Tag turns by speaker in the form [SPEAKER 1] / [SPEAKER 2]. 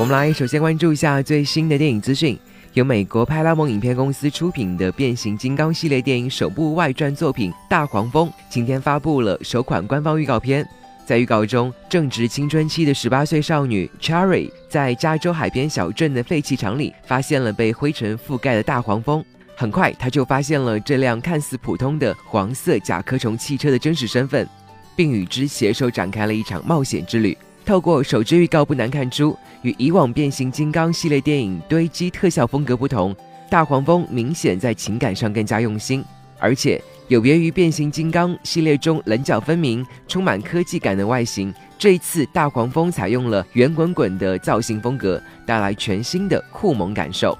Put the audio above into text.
[SPEAKER 1] 我们来首先关注一下最新的电影资讯。由美国派拉蒙影片公司出品的变形金刚系列电影首部外传作品《大黄蜂》今天发布了首款官方预告片。在预告中，正值青春期的十八岁少女 Cherry 在加州海边小镇的废弃厂里发现了被灰尘覆盖的大黄蜂。很快，她就发现了这辆看似普通的黄色甲壳虫汽车的真实身份，并与之携手展开了一场冒险之旅。透过首支预告，不难看出。与以往变形金刚系列电影堆积特效风格不同，大黄蜂明显在情感上更加用心，而且有别于变形金刚系列中棱角分明、充满科技感的外形，这一次大黄蜂采用了圆滚滚的造型风格，带来全新的酷萌感受。